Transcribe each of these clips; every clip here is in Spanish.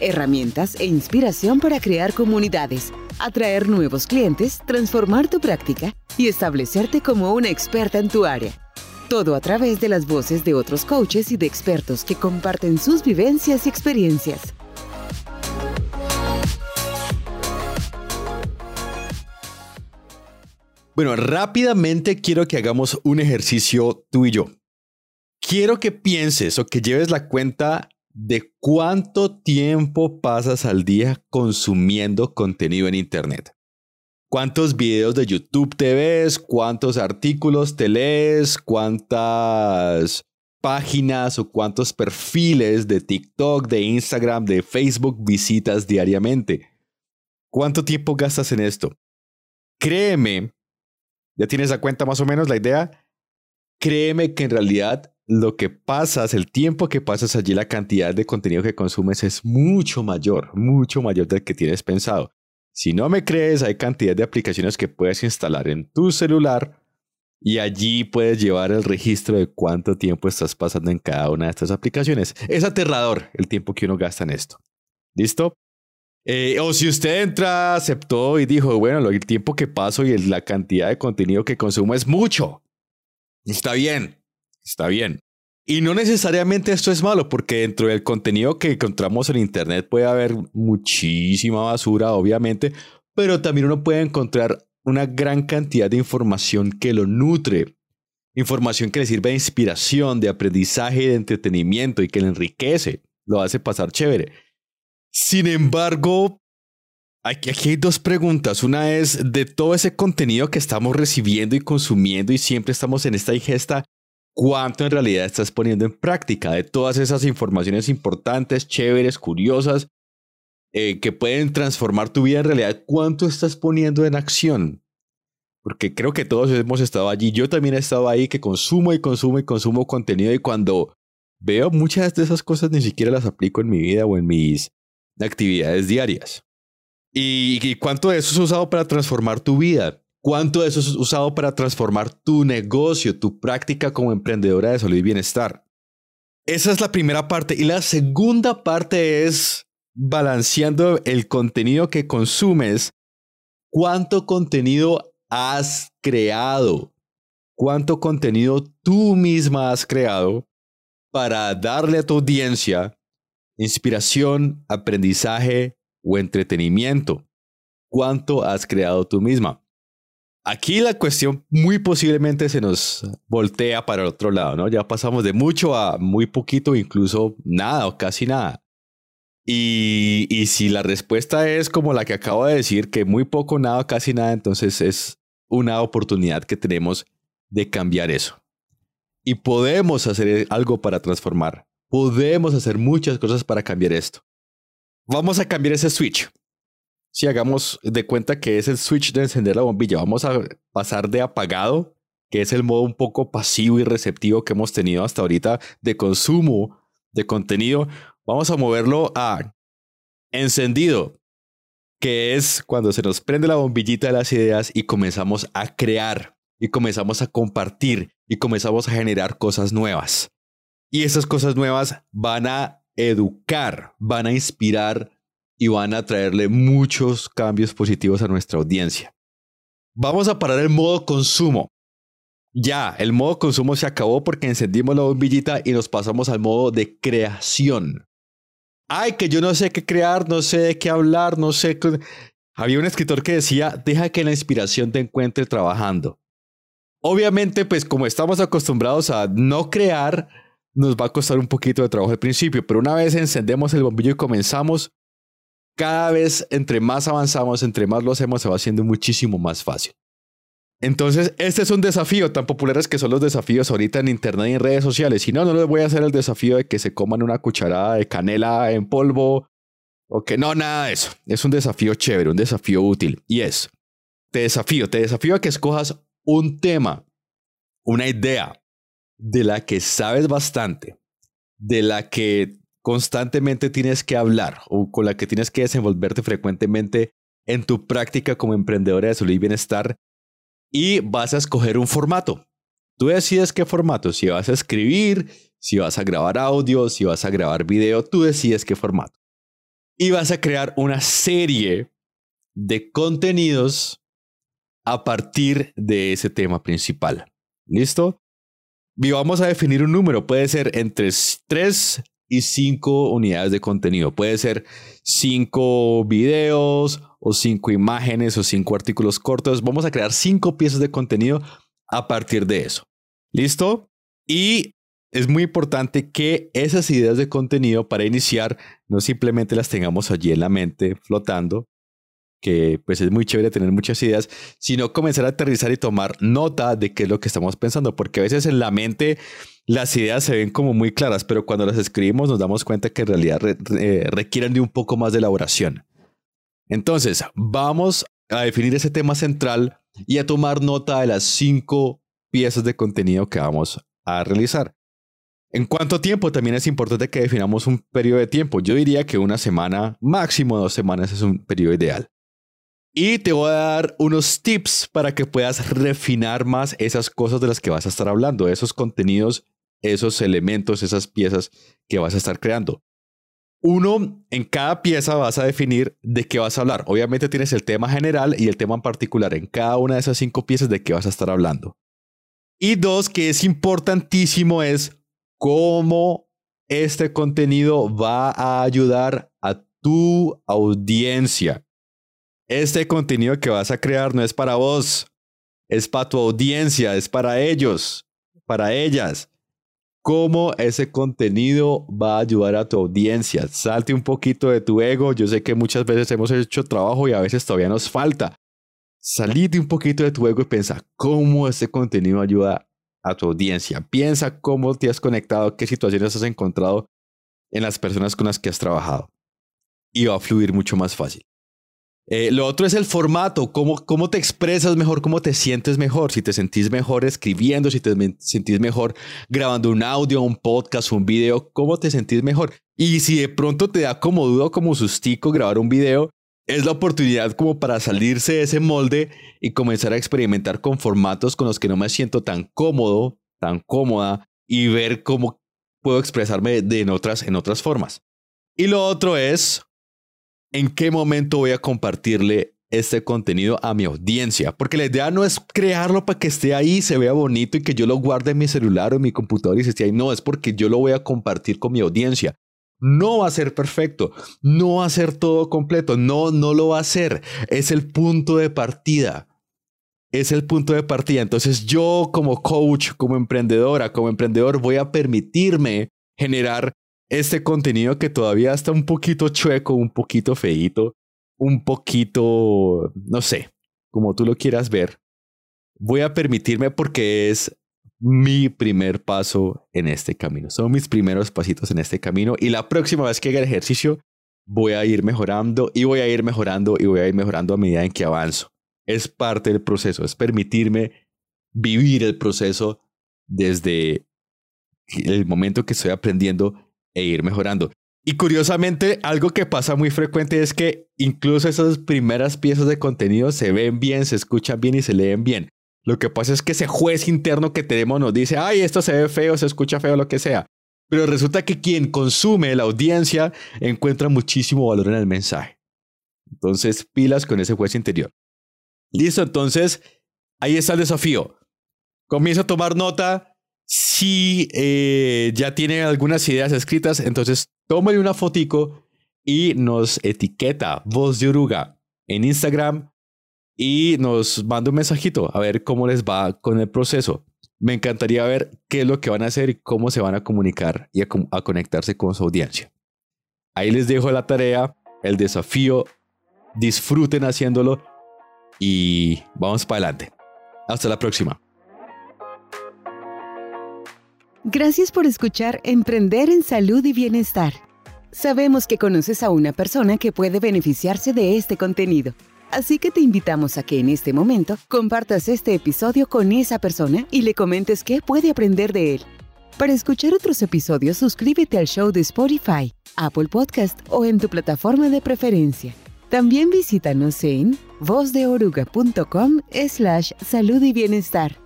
herramientas e inspiración para crear comunidades, atraer nuevos clientes, transformar tu práctica y establecerte como una experta en tu área. Todo a través de las voces de otros coaches y de expertos que comparten sus vivencias y experiencias. Bueno, rápidamente quiero que hagamos un ejercicio tú y yo. Quiero que pienses o que lleves la cuenta de cuánto tiempo pasas al día consumiendo contenido en Internet. ¿Cuántos videos de YouTube te ves? ¿Cuántos artículos te lees? ¿Cuántas páginas o cuántos perfiles de TikTok, de Instagram, de Facebook visitas diariamente? ¿Cuánto tiempo gastas en esto? Créeme ¿Ya tienes a cuenta más o menos la idea? Créeme que en realidad lo que pasas, el tiempo que pasas allí, la cantidad de contenido que consumes es mucho mayor, mucho mayor del que tienes pensado. Si no me crees, hay cantidad de aplicaciones que puedes instalar en tu celular y allí puedes llevar el registro de cuánto tiempo estás pasando en cada una de estas aplicaciones. Es aterrador el tiempo que uno gasta en esto. ¿Listo? Eh, o si usted entra, aceptó y dijo, bueno, el tiempo que paso y la cantidad de contenido que consumo es mucho. Está bien, está bien. Y no necesariamente esto es malo, porque dentro del contenido que encontramos en Internet puede haber muchísima basura, obviamente, pero también uno puede encontrar una gran cantidad de información que lo nutre. Información que le sirve de inspiración, de aprendizaje, de entretenimiento y que le enriquece, lo hace pasar chévere. Sin embargo, aquí, hay dos preguntas. Una es de todo ese contenido que estamos recibiendo y consumiendo y siempre estamos en esta ingesta, ¿cuánto en realidad estás poniendo en práctica? De todas esas informaciones importantes, chéveres, curiosas, eh, que pueden transformar tu vida en realidad, ¿cuánto estás poniendo en acción? Porque creo que todos hemos estado allí. Yo también he estado ahí que consumo y consumo y consumo contenido y cuando veo muchas de esas cosas ni siquiera las aplico en mi vida o en mis de actividades diarias. ¿Y, cuánto de eso es usado para transformar tu vida? ¿Cuánto de eso es usado para transformar tu negocio, tu práctica como emprendedora de salud y bienestar? Esa es la primera parte. Y la segunda parte es balanceando el contenido que consumes. ¿Cuánto contenido has creado? ¿Cuánto contenido tú misma has creado para darle a tu audiencia inspiración, aprendizaje o entretenimiento. ¿Cuánto has creado tú misma? Aquí la cuestión muy posiblemente se nos voltea para el otro lado, ¿no? Ya pasamos de mucho a muy poquito, incluso nada o casi nada. Y, y si la respuesta es como la que acabo de decir, que muy poco, nada, casi nada, entonces es una oportunidad que tenemos de cambiar eso. Y podemos hacer algo para transformar Podemos hacer muchas cosas para cambiar esto. Vamos a cambiar ese switch. Si hagamos de cuenta que es el switch de encender la bombilla, vamos a pasar de apagado, que es el modo un poco pasivo y receptivo que hemos tenido hasta ahorita de consumo de contenido, vamos a moverlo a encendido, que es cuando se nos prende la bombillita de las ideas y comenzamos a crear y comenzamos a compartir y comenzamos a generar cosas nuevas. Y esas cosas nuevas van a educar, van a inspirar y van a traerle muchos cambios positivos a nuestra audiencia. Vamos a parar el modo consumo. Ya, el modo consumo se acabó porque encendimos la bombillita y nos pasamos al modo de creación. Ay, que yo no sé qué crear, no sé de qué hablar, no sé. Había un escritor que decía, deja que la inspiración te encuentre trabajando. Obviamente, pues como estamos acostumbrados a no crear, nos va a costar un poquito de trabajo al principio, pero una vez encendemos el bombillo y comenzamos, cada vez entre más avanzamos, entre más lo hacemos, se va haciendo muchísimo más fácil. Entonces, este es un desafío tan populares que son los desafíos ahorita en internet y en redes sociales. Si no, no les voy a hacer el desafío de que se coman una cucharada de canela en polvo o que no, nada de eso. Es un desafío chévere, un desafío útil. Y es, te desafío, te desafío a que escojas un tema, una idea de la que sabes bastante, de la que constantemente tienes que hablar o con la que tienes que desenvolverte frecuentemente en tu práctica como emprendedora de salud y bienestar y vas a escoger un formato. Tú decides qué formato, si vas a escribir, si vas a grabar audio, si vas a grabar video, tú decides qué formato. Y vas a crear una serie de contenidos a partir de ese tema principal. ¿Listo? Y vamos a definir un número. Puede ser entre 3 y 5 unidades de contenido. Puede ser 5 videos o 5 imágenes o 5 artículos cortos. Vamos a crear 5 piezas de contenido a partir de eso. ¿Listo? Y es muy importante que esas ideas de contenido para iniciar no simplemente las tengamos allí en la mente flotando, que pues es muy chévere tener muchas ideas, sino comenzar a aterrizar y tomar nota de qué es lo que estamos pensando, porque a veces en la mente las ideas se ven como muy claras, pero cuando las escribimos nos damos cuenta que en realidad requieren de un poco más de elaboración. Entonces, vamos a definir ese tema central y a tomar nota de las cinco piezas de contenido que vamos a realizar. En cuánto tiempo también es importante que definamos un periodo de tiempo. Yo diría que una semana, máximo dos semanas es un periodo ideal. Y te voy a dar unos tips para que puedas refinar más esas cosas de las que vas a estar hablando, esos contenidos, esos elementos, esas piezas que vas a estar creando. Uno, en cada pieza vas a definir de qué vas a hablar. Obviamente tienes el tema general y el tema en particular en cada una de esas cinco piezas de qué vas a estar hablando. Y dos, que es importantísimo, es cómo este contenido va a ayudar a tu audiencia. Este contenido que vas a crear no es para vos, es para tu audiencia, es para ellos, para ellas. ¿Cómo ese contenido va a ayudar a tu audiencia? Salte un poquito de tu ego. Yo sé que muchas veces hemos hecho trabajo y a veces todavía nos falta. Salite un poquito de tu ego y piensa cómo ese contenido ayuda a tu audiencia. Piensa cómo te has conectado, qué situaciones has encontrado en las personas con las que has trabajado. Y va a fluir mucho más fácil. Eh, lo otro es el formato, cómo, cómo te expresas mejor, cómo te sientes mejor, si te sentís mejor escribiendo, si te sentís mejor grabando un audio, un podcast, un video, cómo te sentís mejor. Y si de pronto te da como duda, como sustico grabar un video, es la oportunidad como para salirse de ese molde y comenzar a experimentar con formatos con los que no me siento tan cómodo, tan cómoda y ver cómo puedo expresarme de en, otras, en otras formas. Y lo otro es en qué momento voy a compartirle este contenido a mi audiencia. Porque la idea no es crearlo para que esté ahí, se vea bonito y que yo lo guarde en mi celular o en mi computador y se esté ahí. No, es porque yo lo voy a compartir con mi audiencia. No va a ser perfecto, no va a ser todo completo, no, no lo va a ser. Es el punto de partida. Es el punto de partida. Entonces yo como coach, como emprendedora, como emprendedor, voy a permitirme generar este contenido que todavía está un poquito chueco, un poquito feito, un poquito, no sé, como tú lo quieras ver, voy a permitirme porque es mi primer paso en este camino. Son mis primeros pasitos en este camino y la próxima vez que haga el ejercicio voy a ir mejorando y voy a ir mejorando y voy a ir mejorando a medida en que avanzo. Es parte del proceso, es permitirme vivir el proceso desde el momento que estoy aprendiendo e ir mejorando. Y curiosamente, algo que pasa muy frecuente es que incluso esas primeras piezas de contenido se ven bien, se escuchan bien y se leen bien. Lo que pasa es que ese juez interno que tenemos nos dice, ay, esto se ve feo, se escucha feo, lo que sea. Pero resulta que quien consume, la audiencia, encuentra muchísimo valor en el mensaje. Entonces, pilas con ese juez interior. Listo, entonces, ahí está el desafío. Comienza a tomar nota, si eh, ya tiene algunas ideas escritas, entonces tómale una fotico y nos etiqueta Voz de Oruga en Instagram y nos manda un mensajito a ver cómo les va con el proceso. Me encantaría ver qué es lo que van a hacer y cómo se van a comunicar y a, a conectarse con su audiencia. Ahí les dejo la tarea, el desafío. Disfruten haciéndolo y vamos para adelante. Hasta la próxima. Gracias por escuchar Emprender en Salud y Bienestar. Sabemos que conoces a una persona que puede beneficiarse de este contenido. Así que te invitamos a que en este momento compartas este episodio con esa persona y le comentes qué puede aprender de él. Para escuchar otros episodios, suscríbete al show de Spotify, Apple Podcast o en tu plataforma de preferencia. También visítanos en vozdeoruga.com slash salud y bienestar.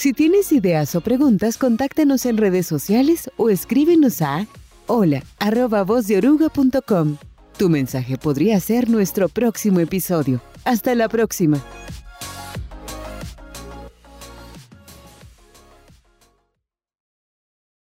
Si tienes ideas o preguntas, contáctanos en redes sociales o escríbenos a hola arroba vozdeoruga.com. Tu mensaje podría ser nuestro próximo episodio. Hasta la próxima.